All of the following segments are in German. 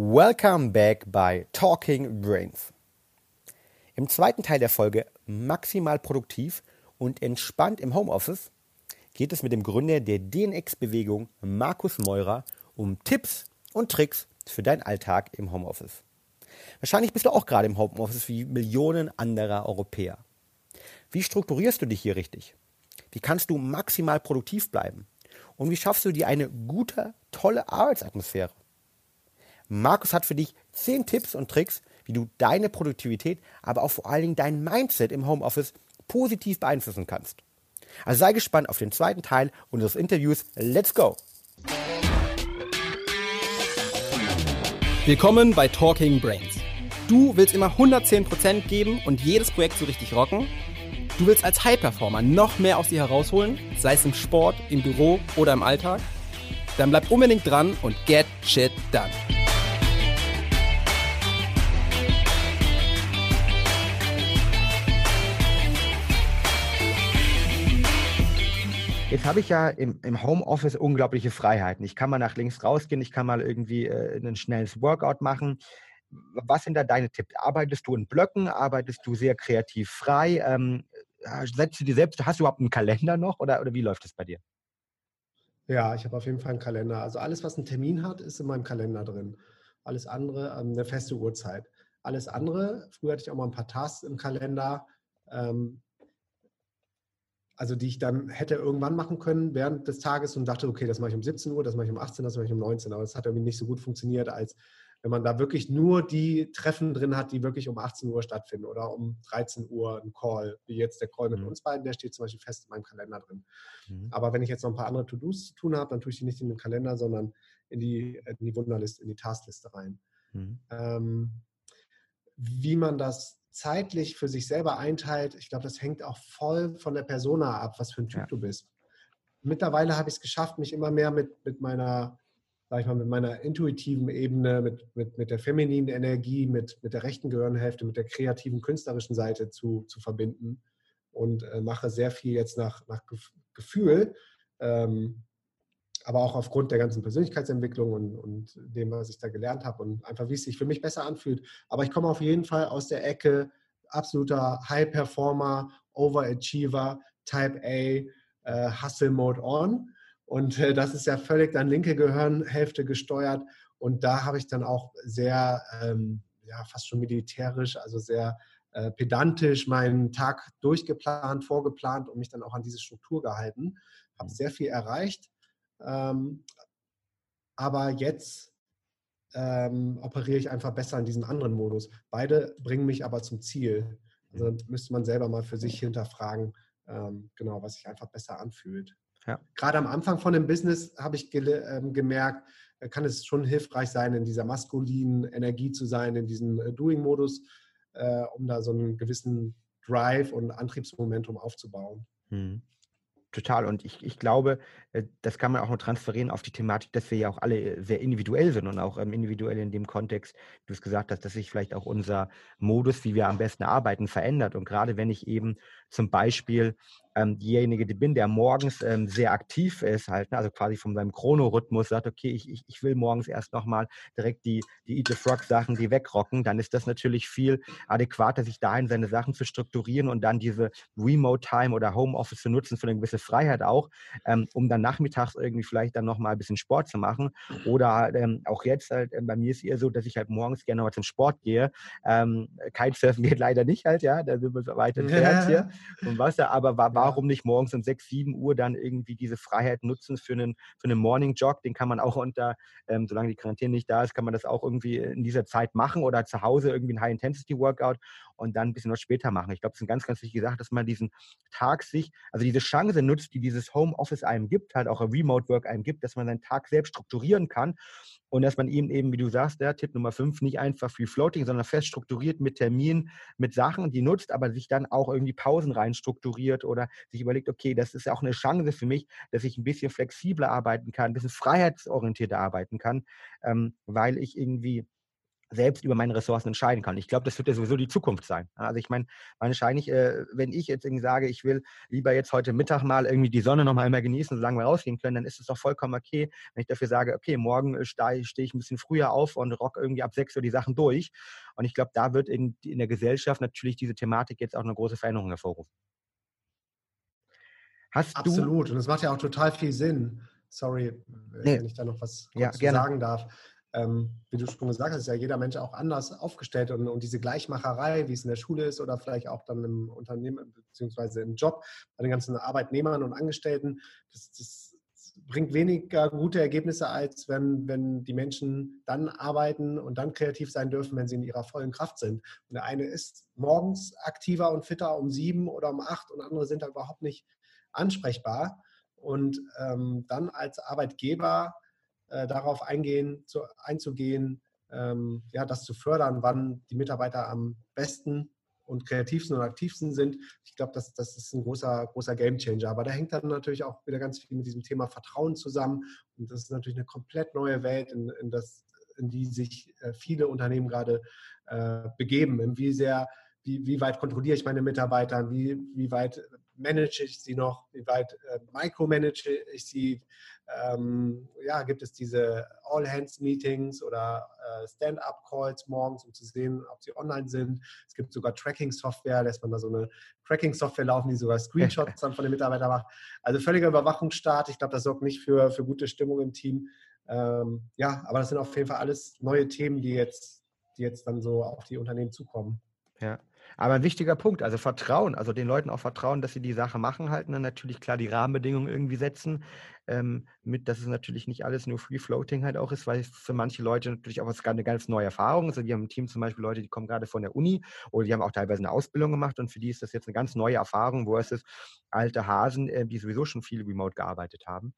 Welcome back bei Talking Brains. Im zweiten Teil der Folge maximal produktiv und entspannt im Homeoffice geht es mit dem Gründer der DNX-Bewegung Markus Meurer um Tipps und Tricks für deinen Alltag im Homeoffice. Wahrscheinlich bist du auch gerade im Homeoffice wie Millionen anderer Europäer. Wie strukturierst du dich hier richtig? Wie kannst du maximal produktiv bleiben? Und wie schaffst du dir eine gute, tolle Arbeitsatmosphäre? Markus hat für dich 10 Tipps und Tricks, wie du deine Produktivität, aber auch vor allen Dingen dein Mindset im Homeoffice positiv beeinflussen kannst. Also sei gespannt auf den zweiten Teil unseres Interviews. Let's go! Willkommen bei Talking Brains. Du willst immer 110% geben und jedes Projekt so richtig rocken? Du willst als High-Performer noch mehr aus dir herausholen, sei es im Sport, im Büro oder im Alltag? Dann bleib unbedingt dran und get shit done. Jetzt habe ich ja im, im, Homeoffice unglaubliche Freiheiten. Ich kann mal nach links rausgehen, ich kann mal irgendwie äh, ein schnelles Workout machen. Was sind da deine Tipps? Arbeitest du in Blöcken? Arbeitest du sehr kreativ frei? Ähm, setzt du dir selbst, hast du überhaupt einen Kalender noch oder, oder wie läuft es bei dir? Ja, ich habe auf jeden Fall einen Kalender. Also alles, was einen Termin hat, ist in meinem Kalender drin. Alles andere, ähm, eine feste Uhrzeit. Alles andere, früher hatte ich auch mal ein paar Tasks im Kalender. Ähm, also die ich dann hätte irgendwann machen können während des Tages und dachte, okay, das mache ich um 17 Uhr, das mache ich um 18 Uhr, das mache ich um 19 Uhr. Aber das hat irgendwie nicht so gut funktioniert, als wenn man da wirklich nur die Treffen drin hat, die wirklich um 18 Uhr stattfinden oder um 13 Uhr ein Call, wie jetzt der Call mit mhm. uns beiden, der steht zum Beispiel fest in meinem Kalender drin. Mhm. Aber wenn ich jetzt noch ein paar andere To-Dos zu tun habe, dann tue ich die nicht in den Kalender, sondern in die, in die Wunderliste, in die Taskliste rein. Mhm. Ähm, wie man das zeitlich für sich selber einteilt, ich glaube, das hängt auch voll von der Persona ab, was für ein Typ ja. du bist. Mittlerweile habe ich es geschafft, mich immer mehr mit, mit meiner, sag ich mal, mit meiner intuitiven Ebene, mit, mit, mit der femininen Energie, mit, mit der rechten Gehirnhälfte, mit der kreativen, künstlerischen Seite zu, zu verbinden und äh, mache sehr viel jetzt nach, nach Gefühl. Ähm, aber auch aufgrund der ganzen Persönlichkeitsentwicklung und, und dem, was ich da gelernt habe und einfach, wie es sich für mich besser anfühlt. Aber ich komme auf jeden Fall aus der Ecke absoluter High Performer, Overachiever, Type A, äh, Hustle Mode On. Und äh, das ist ja völlig dann linke Gehirnhälfte gesteuert. Und da habe ich dann auch sehr, ähm, ja, fast schon militärisch, also sehr äh, pedantisch meinen Tag durchgeplant, vorgeplant und mich dann auch an diese Struktur gehalten. Habe sehr viel erreicht ähm, aber jetzt ähm, operiere ich einfach besser in diesem anderen Modus. Beide bringen mich aber zum Ziel. Also mhm. müsste man selber mal für sich hinterfragen, ähm, genau, was sich einfach besser anfühlt. Ja. Gerade am Anfang von dem Business habe ich ähm, gemerkt, äh, kann es schon hilfreich sein, in dieser maskulinen Energie zu sein, in diesem äh, Doing-Modus, äh, um da so einen gewissen Drive und Antriebsmomentum aufzubauen. Hm. Total. Und ich, ich glaube, äh, das kann man auch noch transferieren auf die Thematik, dass wir ja auch alle äh, sehr individuell sind und auch ähm, individuell in dem Kontext, du es gesagt hast, dass sich vielleicht auch unser Modus, wie wir am besten arbeiten, verändert. Und gerade wenn ich eben zum Beispiel ähm, diejenige die bin, der morgens ähm, sehr aktiv ist, halt, ne, also quasi von seinem Chronorhythmus sagt, okay, ich, ich, ich will morgens erst nochmal direkt die, die Eat the Frog Sachen, die wegrocken, dann ist das natürlich viel adäquater, sich dahin seine Sachen zu strukturieren und dann diese Remote Time oder Homeoffice zu nutzen für eine gewisse Freiheit auch, ähm, um dann nachmittags irgendwie vielleicht dann nochmal ein bisschen Sport zu machen. Oder ähm, auch jetzt halt, äh, bei mir ist eher so, dass ich halt morgens gerne mal zum Sport gehe. Ähm, Kitesurfen geht leider nicht halt, ja, da sind wir weit entfernt hier vom Wasser, aber war warum nicht morgens um 6, 7 Uhr dann irgendwie diese Freiheit nutzen für einen, für einen Morning Jog? Den kann man auch unter, ähm, solange die Quarantäne nicht da ist, kann man das auch irgendwie in dieser Zeit machen oder zu Hause irgendwie ein High-Intensity-Workout und dann ein bisschen was später machen. Ich glaube, es ist eine ganz, ganz wichtige Sache, dass man diesen Tag sich, also diese Chance nutzt, die dieses Homeoffice einem gibt, halt auch ein Remote Work einem gibt, dass man seinen Tag selbst strukturieren kann und dass man eben eben, wie du sagst, der Tipp Nummer 5, nicht einfach viel Floating, sondern fest strukturiert mit Terminen, mit Sachen, die nutzt, aber sich dann auch irgendwie Pausen rein strukturiert oder sich überlegt, okay, das ist ja auch eine Chance für mich, dass ich ein bisschen flexibler arbeiten kann, ein bisschen freiheitsorientierter arbeiten kann, ähm, weil ich irgendwie selbst über meine Ressourcen entscheiden kann. Ich glaube, das wird ja sowieso die Zukunft sein. Also ich meine, wahrscheinlich, äh, wenn ich jetzt irgendwie sage, ich will lieber jetzt heute Mittag mal irgendwie die Sonne noch mal einmal genießen, solange wir rausgehen können, dann ist es doch vollkommen okay, wenn ich dafür sage, okay, morgen äh, stehe steh ich ein bisschen früher auf und rock irgendwie ab sechs Uhr die Sachen durch. Und ich glaube, da wird in, in der Gesellschaft natürlich diese Thematik jetzt auch eine große Veränderung hervorrufen. Hast Absolut. Du, und es macht ja auch total viel Sinn. Sorry, nee. wenn ich da noch was ja, sagen darf ähm, wie du schon gesagt hast, ist ja jeder Mensch auch anders aufgestellt und, und, diese Gleichmacherei, wie es in der Schule ist oder vielleicht auch dann im Unternehmen beziehungsweise im Job bei den ganzen Arbeitnehmern und Angestellten, das, das bringt weniger gute Ergebnisse, als wenn, wenn die Menschen dann arbeiten und dann kreativ sein dürfen, wenn sie in ihrer vollen Kraft sind. Und der eine ist morgens aktiver und fitter um sieben oder um acht und andere sind da überhaupt nicht ansprechbar. Und ähm, dann als Arbeitgeber äh, darauf eingehen, zu, einzugehen, ähm, ja, das zu fördern, wann die Mitarbeiter am besten und kreativsten und aktivsten sind. Ich glaube, das, das ist ein großer, großer Gamechanger. Aber da hängt dann natürlich auch wieder ganz viel mit diesem Thema Vertrauen zusammen. Und das ist natürlich eine komplett neue Welt, in, in, das, in die sich äh, viele Unternehmen gerade äh, begeben. Wie sehr, wie, wie weit kontrolliere ich meine Mitarbeiter, wie, wie weit manage ich sie noch, wie weit äh, micromanage ich sie, ähm, ja, gibt es diese All-Hands-Meetings oder äh, Stand-up-Calls morgens, um zu sehen, ob sie online sind. Es gibt sogar Tracking-Software, lässt man da so eine Tracking-Software laufen, die sogar Screenshots dann von den Mitarbeitern macht. Also völliger Überwachungsstaat. Ich glaube, das sorgt nicht für, für gute Stimmung im Team. Ähm, ja, aber das sind auf jeden Fall alles neue Themen, die jetzt, die jetzt dann so auf die Unternehmen zukommen. Ja, aber ein wichtiger Punkt, also Vertrauen, also den Leuten auch vertrauen, dass sie die Sache machen, halten dann natürlich klar die Rahmenbedingungen irgendwie setzen, ähm, mit, dass es natürlich nicht alles nur Free Floating halt auch ist, weil es für manche Leute natürlich auch eine ganz neue Erfahrung ist. Also wir haben im Team zum Beispiel Leute, die kommen gerade von der Uni oder die haben auch teilweise eine Ausbildung gemacht und für die ist das jetzt eine ganz neue Erfahrung, wo es ist alte Hasen, äh, die sowieso schon viel remote gearbeitet haben.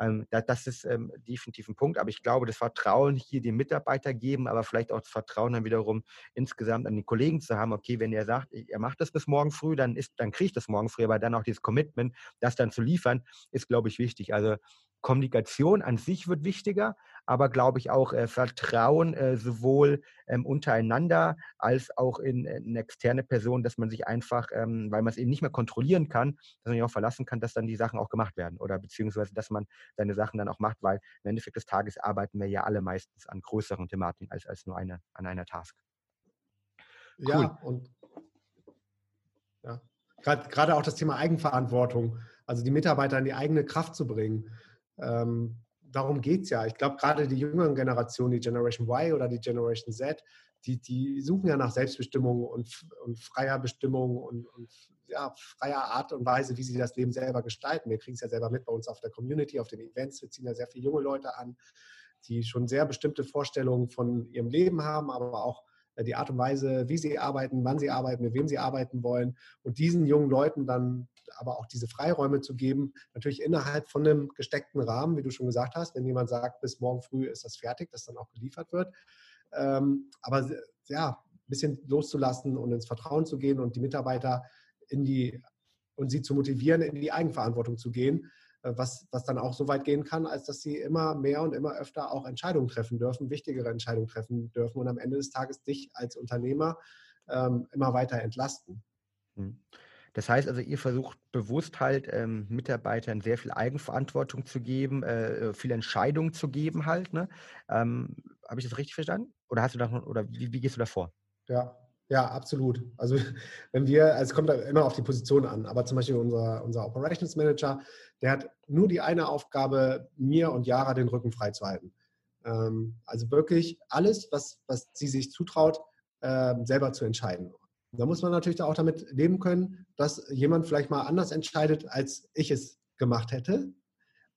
Ähm, das ist ähm, definitiv ein Punkt. Aber ich glaube, das Vertrauen hier dem Mitarbeiter geben, aber vielleicht auch das Vertrauen dann wiederum insgesamt an die Kollegen zu haben, okay, wenn er sagt, er macht das bis morgen früh, dann, ist, dann kriege ich das morgen früh, aber dann auch dieses Commitment, das dann zu liefern, ist, glaube ich, wichtig. Also Kommunikation an sich wird wichtiger, aber glaube ich auch äh, Vertrauen äh, sowohl ähm, untereinander als auch in, äh, in, externe Personen, dass man sich einfach, ähm, weil man es eben nicht mehr kontrollieren kann, dass man sich auch verlassen kann, dass dann die Sachen auch gemacht werden oder beziehungsweise, dass man seine Sachen dann auch macht, weil im Endeffekt des Tages arbeiten wir ja alle meistens an größeren Thematiken als, als nur eine, an einer Task. Cool. Ja, und ja. gerade auch das Thema Eigenverantwortung, also die Mitarbeiter in die eigene Kraft zu bringen ähm, darum geht es ja. Ich glaube, gerade die jüngeren Generationen, die Generation Y oder die Generation Z, die, die suchen ja nach Selbstbestimmung und, und freier Bestimmung und, und ja, freier Art und Weise, wie sie das Leben selber gestalten. Wir kriegen es ja selber mit bei uns auf der Community, auf den Events. Wir ziehen ja sehr viele junge Leute an, die schon sehr bestimmte Vorstellungen von ihrem Leben haben, aber auch die Art und Weise, wie sie arbeiten, wann sie arbeiten, mit wem sie arbeiten wollen und diesen jungen Leuten dann aber auch diese Freiräume zu geben, natürlich innerhalb von einem gesteckten Rahmen, wie du schon gesagt hast, wenn jemand sagt, bis morgen früh ist das fertig, dass dann auch geliefert wird. Ähm, aber ja, ein bisschen loszulassen und ins Vertrauen zu gehen und die Mitarbeiter in die und sie zu motivieren, in die Eigenverantwortung zu gehen, äh, was, was dann auch so weit gehen kann, als dass sie immer mehr und immer öfter auch Entscheidungen treffen dürfen, wichtigere Entscheidungen treffen dürfen und am Ende des Tages dich als Unternehmer ähm, immer weiter entlasten. Hm. Das heißt also, ihr versucht bewusst halt ähm, Mitarbeitern sehr viel Eigenverantwortung zu geben, äh, viel Entscheidungen zu geben halt. Ne? Ähm, Habe ich das richtig verstanden? Oder hast du da oder wie, wie gehst du da vor? Ja, ja, absolut. Also wenn wir, also es kommt immer auf die Position an, aber zum Beispiel unser, unser Operations Manager, der hat nur die eine Aufgabe, mir und Yara den Rücken freizuhalten. Ähm, also wirklich alles, was, was sie sich zutraut, äh, selber zu entscheiden. Da muss man natürlich auch damit leben können, dass jemand vielleicht mal anders entscheidet, als ich es gemacht hätte.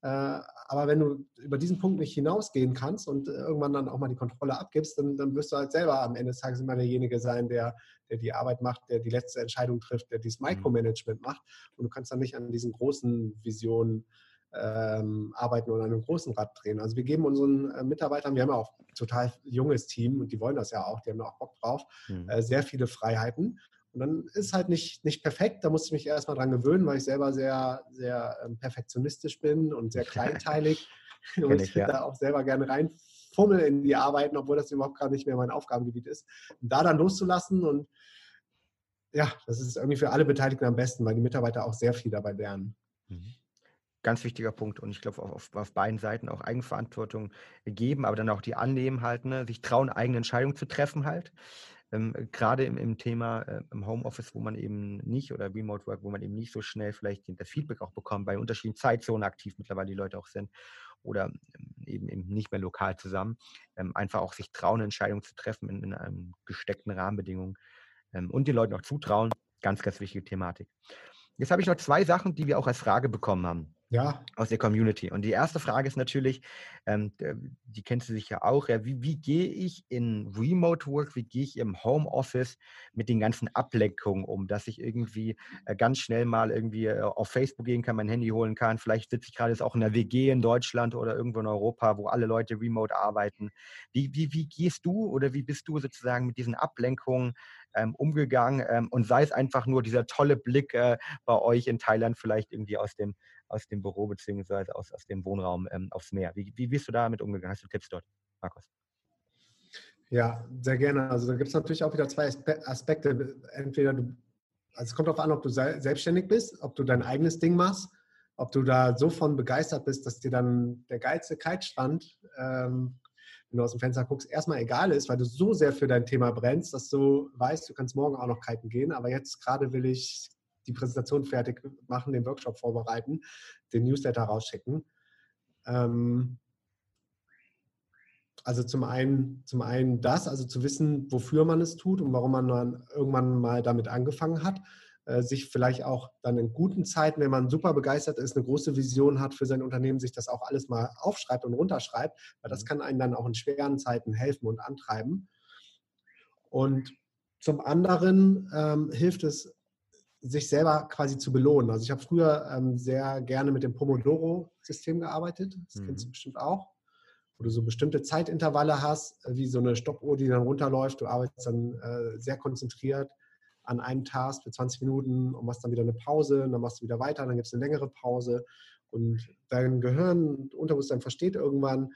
Äh, aber wenn du über diesen Punkt nicht hinausgehen kannst und irgendwann dann auch mal die Kontrolle abgibst, dann, dann wirst du halt selber am Ende des Tages immer derjenige sein, der, der die Arbeit macht, der die letzte Entscheidung trifft, der dieses mhm. Micromanagement macht. Und du kannst dann nicht an diesen großen Visionen ähm, arbeiten oder an einem großen Rad drehen. Also wir geben unseren äh, Mitarbeitern, wir haben ja auch ein total junges Team und die wollen das ja auch, die haben da auch Bock drauf, mhm. äh, sehr viele Freiheiten. Und dann ist halt nicht, nicht perfekt. Da musste ich mich erstmal dran gewöhnen, weil ich selber sehr, sehr ähm, perfektionistisch bin und sehr kleinteilig und ich, ja. da auch selber gerne rein Fummel in die Arbeiten, obwohl das überhaupt gar nicht mehr mein Aufgabengebiet ist. Und da dann loszulassen und ja, das ist irgendwie für alle Beteiligten am besten, weil die Mitarbeiter auch sehr viel dabei lernen. Mhm ganz wichtiger Punkt. Und ich glaube, auf, auf, beiden Seiten auch Eigenverantwortung geben, aber dann auch die annehmen halt, ne? sich trauen, eigene Entscheidungen zu treffen halt. Ähm, Gerade im, im, Thema äh, im Homeoffice, wo man eben nicht oder Remote Work, wo man eben nicht so schnell vielleicht das Feedback auch bekommt, bei unterschiedlichen Zeitzonen aktiv mittlerweile die Leute auch sind oder ähm, eben, eben nicht mehr lokal zusammen, ähm, einfach auch sich trauen, Entscheidungen zu treffen in, in einem gesteckten Rahmenbedingungen ähm, und den Leuten auch zutrauen. Ganz, ganz wichtige Thematik. Jetzt habe ich noch zwei Sachen, die wir auch als Frage bekommen haben ja. aus der Community. Und die erste Frage ist natürlich, ähm, die kennst du sicher auch, ja, wie, wie gehe ich in Remote Work, wie gehe ich im Homeoffice mit den ganzen Ablenkungen um, dass ich irgendwie äh, ganz schnell mal irgendwie äh, auf Facebook gehen kann, mein Handy holen kann. Vielleicht sitze ich gerade jetzt auch in der WG in Deutschland oder irgendwo in Europa, wo alle Leute remote arbeiten. Wie, wie, wie gehst du oder wie bist du sozusagen mit diesen Ablenkungen ähm, umgegangen? Ähm, und sei es einfach nur dieser tolle Blick äh, bei euch in Thailand, vielleicht irgendwie aus dem aus dem Büro beziehungsweise aus, aus dem Wohnraum ähm, aufs Meer. Wie, wie bist du damit umgegangen? Hast du Tipps dort, Markus? Ja, sehr gerne. Also da gibt es natürlich auch wieder zwei Aspekte. Entweder du, also es kommt darauf an, ob du selbstständig bist, ob du dein eigenes Ding machst, ob du da so von begeistert bist, dass dir dann der geilste Kitestand, ähm, wenn du aus dem Fenster guckst, erstmal egal ist, weil du so sehr für dein Thema brennst, dass du weißt, du kannst morgen auch noch kiten gehen. Aber jetzt gerade will ich die Präsentation fertig machen, den Workshop vorbereiten, den Newsletter rausschicken. Ähm, also zum einen, zum einen das, also zu wissen, wofür man es tut und warum man irgendwann mal damit angefangen hat. Äh, sich vielleicht auch dann in guten Zeiten, wenn man super begeistert ist, eine große Vision hat für sein Unternehmen, sich das auch alles mal aufschreibt und runterschreibt, weil das mhm. kann einen dann auch in schweren Zeiten helfen und antreiben. Und zum anderen ähm, hilft es sich selber quasi zu belohnen. Also ich habe früher ähm, sehr gerne mit dem Pomodoro-System gearbeitet. Das mhm. kennst du bestimmt auch. Wo du so bestimmte Zeitintervalle hast, äh, wie so eine Stoppuhr, die dann runterläuft. Du arbeitest dann äh, sehr konzentriert an einem Task für 20 Minuten und machst dann wieder eine Pause und dann machst du wieder weiter, dann gibt es eine längere Pause. Und dein Gehirn, Unterbewusstsein versteht irgendwann,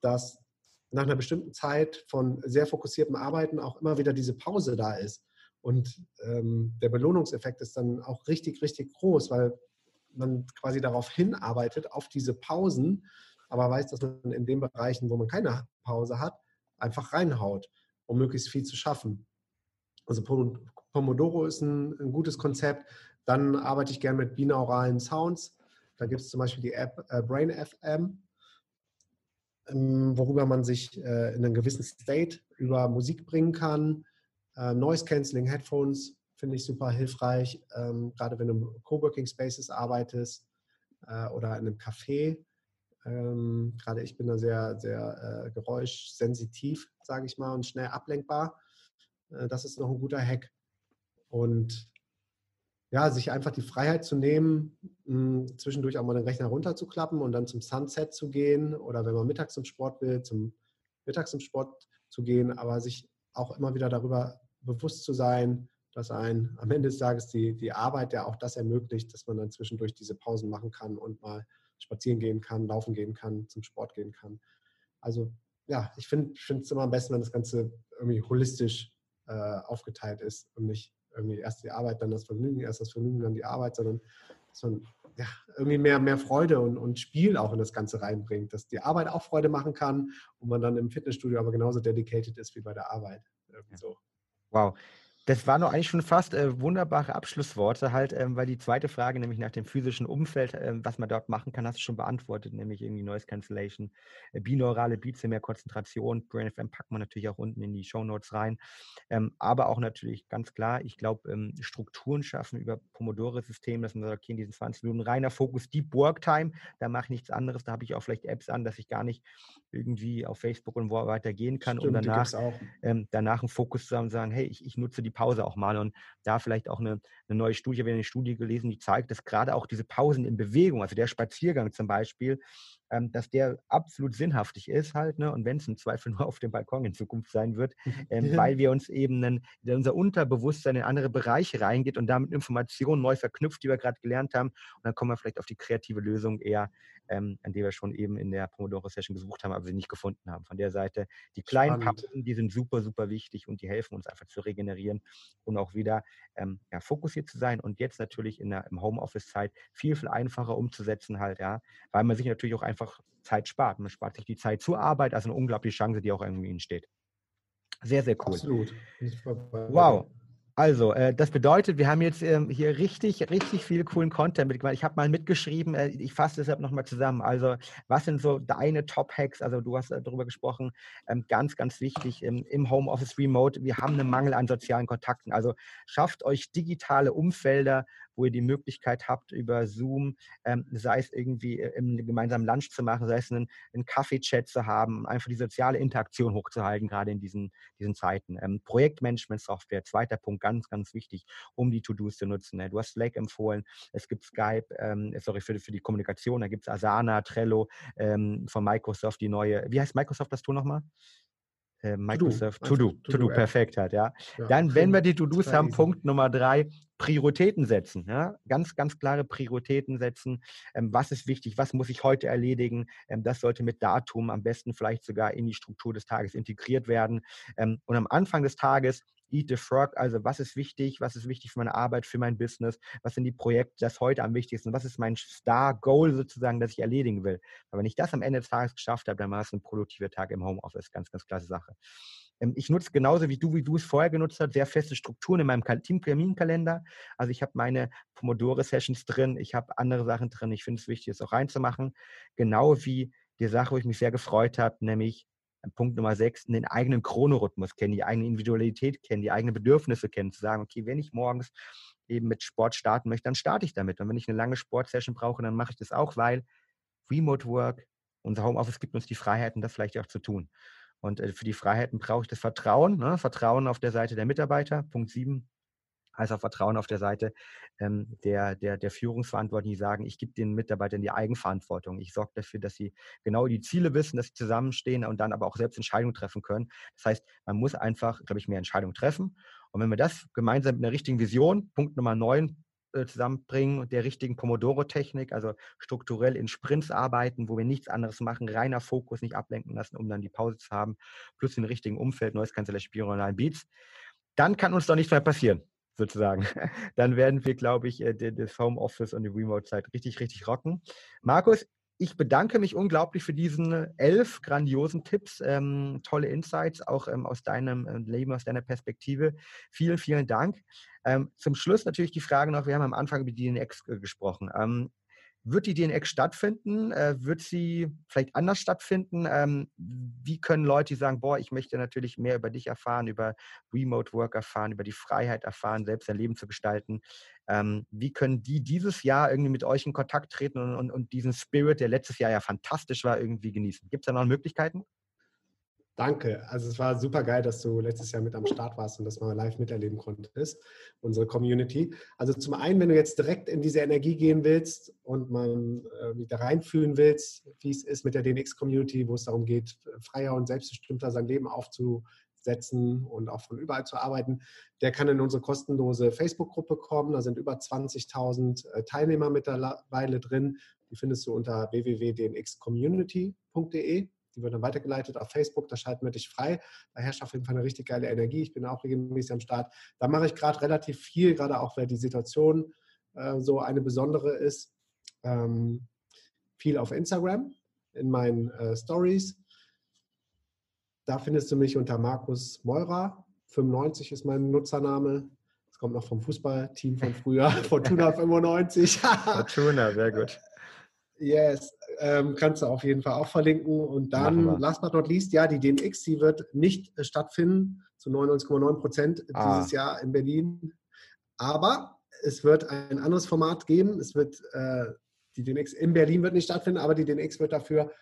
dass nach einer bestimmten Zeit von sehr fokussiertem Arbeiten auch immer wieder diese Pause da ist. Und ähm, der Belohnungseffekt ist dann auch richtig, richtig groß, weil man quasi darauf hinarbeitet, auf diese Pausen, aber weiß, dass man in den Bereichen, wo man keine Pause hat, einfach reinhaut, um möglichst viel zu schaffen. Also Pomodoro ist ein, ein gutes Konzept. Dann arbeite ich gerne mit binauralen Sounds. Da gibt es zum Beispiel die App äh, Brain FM, ähm, worüber man sich äh, in einen gewissen State über Musik bringen kann. Äh, Noise Cancelling Headphones finde ich super hilfreich, ähm, gerade wenn du im Coworking Spaces arbeitest äh, oder in einem Café. Ähm, gerade ich bin da sehr, sehr äh, geräuschsensitiv, sage ich mal, und schnell ablenkbar. Äh, das ist noch ein guter Hack. Und ja, sich einfach die Freiheit zu nehmen, mh, zwischendurch auch mal den Rechner runterzuklappen und dann zum Sunset zu gehen oder wenn man mittags zum Sport will, zum mittags zum Sport zu gehen, aber sich auch immer wieder darüber bewusst zu sein, dass ein am Ende des Tages die, die Arbeit ja auch das ermöglicht, dass man dann zwischendurch diese Pausen machen kann und mal spazieren gehen kann, laufen gehen kann, zum Sport gehen kann. Also ja, ich finde es immer am besten, wenn das Ganze irgendwie holistisch äh, aufgeteilt ist und nicht irgendwie erst die Arbeit, dann das Vergnügen, erst das Vergnügen, dann die Arbeit, sondern dass man ja, irgendwie mehr, mehr Freude und, und Spiel auch in das Ganze reinbringt, dass die Arbeit auch Freude machen kann und man dann im Fitnessstudio aber genauso dedicated ist wie bei der Arbeit. Irgendwie so. Wow. Das waren doch eigentlich schon fast äh, wunderbare Abschlussworte, halt, ähm, weil die zweite Frage, nämlich nach dem physischen Umfeld, ähm, was man dort machen kann, hast du schon beantwortet, nämlich irgendwie Noise Cancellation, äh, binaurale Beats, mehr Konzentration. Brain FM packt man natürlich auch unten in die Show Notes rein. Ähm, aber auch natürlich ganz klar, ich glaube, ähm, Strukturen schaffen über Pomodoro-System, dass man sagt, okay, in diesen 20 Minuten reiner Fokus, Deep Work Time, da mache ich nichts anderes, da habe ich auch vielleicht Apps an, dass ich gar nicht irgendwie auf Facebook und wo weiter gehen kann, Stimmt, um danach, ähm, danach einen Fokus zu haben und sagen, hey, ich, ich nutze die Pause auch mal und da vielleicht auch eine, eine neue Studie, wir haben eine Studie gelesen, die zeigt, dass gerade auch diese Pausen in Bewegung, also der Spaziergang zum Beispiel, ähm, dass der absolut sinnhaftig ist halt, ne? Und wenn es im Zweifel nur auf dem Balkon in Zukunft sein wird, ähm, weil wir uns eben einen, unser Unterbewusstsein in andere Bereiche reingeht und damit Informationen neu verknüpft, die wir gerade gelernt haben. Und dann kommen wir vielleicht auf die kreative Lösung eher, ähm, an die wir schon eben in der Pomodoro-Session gesucht haben, aber sie nicht gefunden haben. Von der Seite, die kleinen Spannend. Pausen, die sind super, super wichtig und die helfen uns einfach zu regenerieren und auch wieder ähm, ja, fokussiert zu sein und jetzt natürlich in der im Homeoffice-Zeit viel, viel einfacher umzusetzen halt, ja, weil man sich natürlich auch einfach Zeit spart. Man spart sich die Zeit zur Arbeit, also eine unglaubliche Chance, die auch irgendwie entsteht. Sehr, sehr cool. Absolut. Wow. Also, äh, das bedeutet, wir haben jetzt ähm, hier richtig, richtig viel coolen Content mitgemacht. Ich habe mal mitgeschrieben, äh, ich fasse deshalb nochmal zusammen. Also, was sind so deine Top-Hacks? Also, du hast äh, darüber gesprochen, ähm, ganz, ganz wichtig im, im Homeoffice Remote. Wir haben einen Mangel an sozialen Kontakten. Also, schafft euch digitale Umfelder, wo ihr die Möglichkeit habt, über Zoom, ähm, sei es irgendwie äh, im gemeinsamen Lunch zu machen, sei es einen, einen Kaffee-Chat zu haben, einfach die soziale Interaktion hochzuhalten, gerade in diesen, diesen Zeiten. Ähm, Projektmanagement-Software, zweiter Punkt, ganz, ganz wichtig, um die To-Dos zu nutzen. Ne? Du hast Slack empfohlen, es gibt Skype, ähm, sorry, für, für die Kommunikation, da gibt es Asana, Trello ähm, von Microsoft, die neue, wie heißt Microsoft das Tool nochmal? Äh, Microsoft To-Do, To-Do, to perfekt hat, ja. ja. Dann, wenn wir die To-Dos haben, easy. Punkt Nummer drei, Prioritäten setzen, ja. Ganz, ganz klare Prioritäten setzen. Ähm, was ist wichtig? Was muss ich heute erledigen? Ähm, das sollte mit Datum am besten vielleicht sogar in die Struktur des Tages integriert werden. Ähm, und am Anfang des Tages Eat the Frog, also was ist wichtig, was ist wichtig für meine Arbeit, für mein Business, was sind die Projekte, das heute am wichtigsten, was ist mein Star-Goal sozusagen, das ich erledigen will. Aber wenn ich das am Ende des Tages geschafft habe, dann war es ein produktiver Tag im Homeoffice, ganz, ganz klasse Sache. Ähm, ich nutze genauso wie du, wie du es vorher genutzt hast, sehr feste Strukturen in meinem Team-Terminkalender. Also ich habe meine Pomodoro-Sessions drin, ich habe andere Sachen drin. Ich finde es wichtig, es auch reinzumachen. Genau wie die Sache, wo ich mich sehr gefreut habe, nämlich Punkt Nummer sechs, den eigenen Chronorhythmus kennen, die eigene Individualität kennen, die eigenen Bedürfnisse kennen, zu sagen, okay, wenn ich morgens eben mit Sport starten möchte, dann starte ich damit. Und wenn ich eine lange Sportsession brauche, dann mache ich das auch, weil Remote Work, unser Homeoffice gibt uns die Freiheiten, das vielleicht auch zu tun. Und äh, für die Freiheiten brauche ich das Vertrauen, ne? Vertrauen auf der Seite der Mitarbeiter. Punkt sieben, heißt auch Vertrauen auf der Seite ähm, der, der, der Führungsverantwortlichen, die sagen, ich gebe den Mitarbeitern die Eigenverantwortung. Ich sorge dafür, dass sie genau die Ziele wissen, dass sie zusammenstehen und dann aber auch selbst Entscheidungen treffen können. Das heißt, man muss einfach, glaube ich, mehr Entscheidungen treffen. Und wenn wir das gemeinsam mit einer richtigen Vision, Punkt Nummer neun, äh, zusammenbringen, der richtigen Pomodoro-Technik, also strukturell in Sprints arbeiten, wo wir nichts anderes machen, reiner Fokus, nicht ablenken lassen, um dann die Pause zu haben, plus den richtigen Umfeld, neues Cancellation Spiralen Beats, dann kann uns doch nichts mehr passieren sozusagen. Dann werden wir, glaube ich, äh, das Homeoffice und die Remote-Zeit richtig, richtig rocken. Markus, ich bedanke mich unglaublich für diesen elf grandiosen Tipps, ähm, tolle Insights, auch ähm, aus deinem äh, Leben, aus deiner Perspektive. Vielen, vielen Dank. Ähm, zum Schluss natürlich die Frage noch, wir haben am Anfang über die DNX äh, gesprochen. Wird die DNX stattfinden? Äh, wird sie vielleicht anders stattfinden? Ähm, wie können Leute, die sagen, boah, ich möchte natürlich mehr über dich erfahren, über Remote Work erfahren, über die Freiheit erfahren, selbst sein Leben zu gestalten? Ähm, wie können die dieses Jahr irgendwie mit euch in Kontakt treten und, und, und diesen Spirit, der letztes Jahr ja fantastisch war, irgendwie genießen? Gibt es da noch Möglichkeiten? Danke. Also es war super geil, dass du letztes Jahr mit am Start warst und das mal live miterleben konntest, unsere Community. Also zum einen, wenn du jetzt direkt in diese Energie gehen willst und man äh, wieder reinfühlen willst, wie es ist mit der DNX-Community, wo es darum geht, freier und selbstbestimmter sein Leben aufzusetzen und auch von überall zu arbeiten, der kann in unsere kostenlose Facebook-Gruppe kommen. Da sind über 20.000 äh, Teilnehmer mittlerweile drin. Die findest du unter www.dnxcommunity.de die wird dann weitergeleitet auf Facebook, da schalten wir dich frei. Da herrscht auf jeden Fall eine richtig geile Energie. Ich bin auch regelmäßig am Start. Da mache ich gerade relativ viel, gerade auch, weil die Situation äh, so eine besondere ist. Ähm, viel auf Instagram, in meinen äh, Stories. Da findest du mich unter Markus Meurer. 95 ist mein Nutzername. Das kommt noch vom Fußballteam von früher, Fortuna 95. Fortuna, sehr gut. Yes, ähm, kannst du auf jeden Fall auch verlinken. Und dann, last but not least, ja, die DNX, die wird nicht äh, stattfinden, zu 99,9 Prozent ah. dieses Jahr in Berlin. Aber es wird ein anderes Format geben. Es wird, äh, die DNX in Berlin wird nicht stattfinden, aber die DNX wird dafür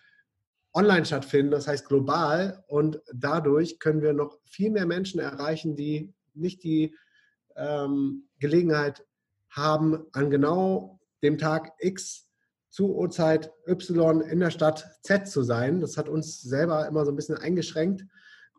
online stattfinden, das heißt global. Und dadurch können wir noch viel mehr Menschen erreichen, die nicht die ähm, Gelegenheit haben, an genau dem Tag X zu Uhrzeit Y in der Stadt Z zu sein. Das hat uns selber immer so ein bisschen eingeschränkt.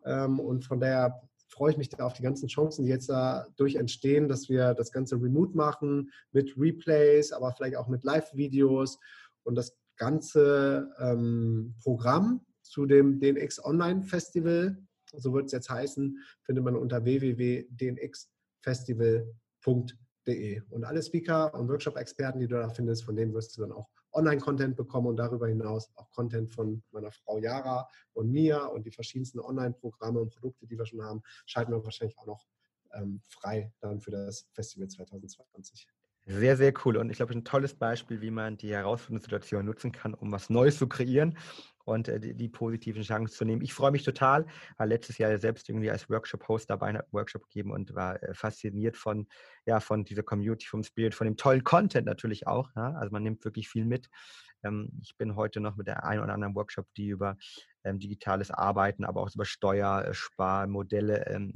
Ähm, und von daher freue ich mich da auf die ganzen Chancen, die jetzt dadurch entstehen, dass wir das Ganze remote machen, mit Replays, aber vielleicht auch mit Live-Videos und das ganze ähm, Programm zu dem DNX Online Festival, so wird es jetzt heißen, findet man unter www.dnxfestival.de. Und alle Speaker und Workshop-Experten, die du da findest, von denen wirst du dann auch Online-Content bekommen und darüber hinaus auch Content von meiner Frau Yara und mir und die verschiedensten Online-Programme und Produkte, die wir schon haben, schalten wir wahrscheinlich auch noch ähm, frei dann für das Festival 2020. Sehr, sehr cool. Und ich glaube, ein tolles Beispiel, wie man die herausfordernde Situation nutzen kann, um was Neues zu kreieren und äh, die, die, positiven Chancen zu nehmen. Ich freue mich total, war letztes Jahr selbst irgendwie als Workshop-Host dabei, einen Workshop gegeben und war äh, fasziniert von, ja, von dieser Community, vom Spirit, von dem tollen Content natürlich auch. Ja? Also man nimmt wirklich viel mit. Ähm, ich bin heute noch mit der einen oder anderen Workshop, die über ähm, digitales Arbeiten, aber auch über Steuersparmodelle ähm,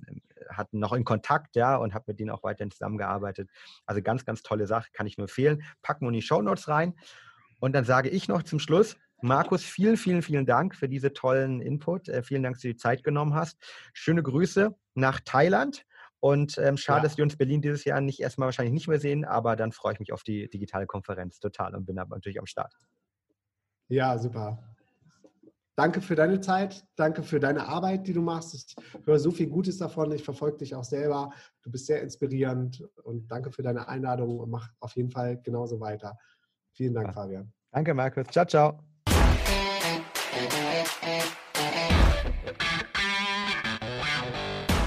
hatten, noch in Kontakt, ja, und habe mit denen auch weiterhin zusammengearbeitet. Also ganz, ganz tolle Sache, kann ich nur empfehlen. Packen wir in die Show Notes rein. Und dann sage ich noch zum Schluss, Markus, vielen, vielen, vielen Dank für diese tollen Input. Äh, vielen Dank, dass du die Zeit genommen hast. Schöne Grüße nach Thailand. Und ähm, schade, ja. dass wir uns Berlin dieses Jahr nicht erstmal wahrscheinlich nicht mehr sehen, aber dann freue ich mich auf die digitale Konferenz total und bin aber natürlich am Start. Ja, super. Danke für deine Zeit, danke für deine Arbeit, die du machst. Ich höre so viel Gutes davon. Ich verfolge dich auch selber. Du bist sehr inspirierend und danke für deine Einladung und mach auf jeden Fall genauso weiter. Vielen Dank, ja. Fabian. Danke, Markus. Ciao, ciao.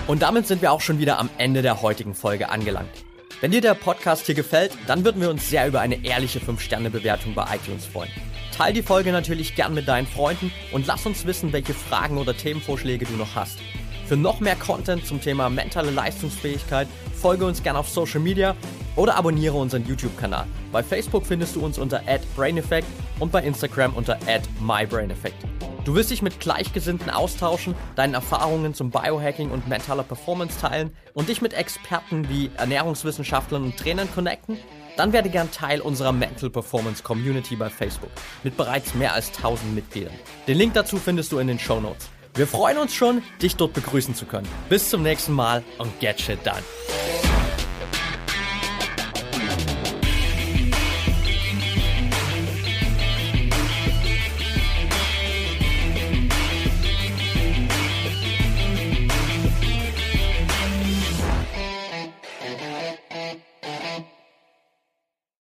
Und damit sind wir auch schon wieder am Ende der heutigen Folge angelangt. Wenn dir der Podcast hier gefällt, dann würden wir uns sehr über eine ehrliche 5-Sterne-Bewertung bei iTunes freuen. Teil die Folge natürlich gern mit deinen Freunden und lass uns wissen, welche Fragen oder Themenvorschläge du noch hast. Für noch mehr Content zum Thema mentale Leistungsfähigkeit folge uns gern auf Social Media oder abonniere unseren YouTube-Kanal. Bei Facebook findest du uns unter @braineffect und bei Instagram unter @mybraineffect. Du wirst dich mit Gleichgesinnten austauschen, deine Erfahrungen zum Biohacking und mentaler Performance teilen und dich mit Experten wie Ernährungswissenschaftlern und Trainern connecten dann werde gern Teil unserer Mental Performance Community bei Facebook mit bereits mehr als 1000 Mitgliedern. Den Link dazu findest du in den Show Notes. Wir freuen uns schon, dich dort begrüßen zu können. Bis zum nächsten Mal und get shit done.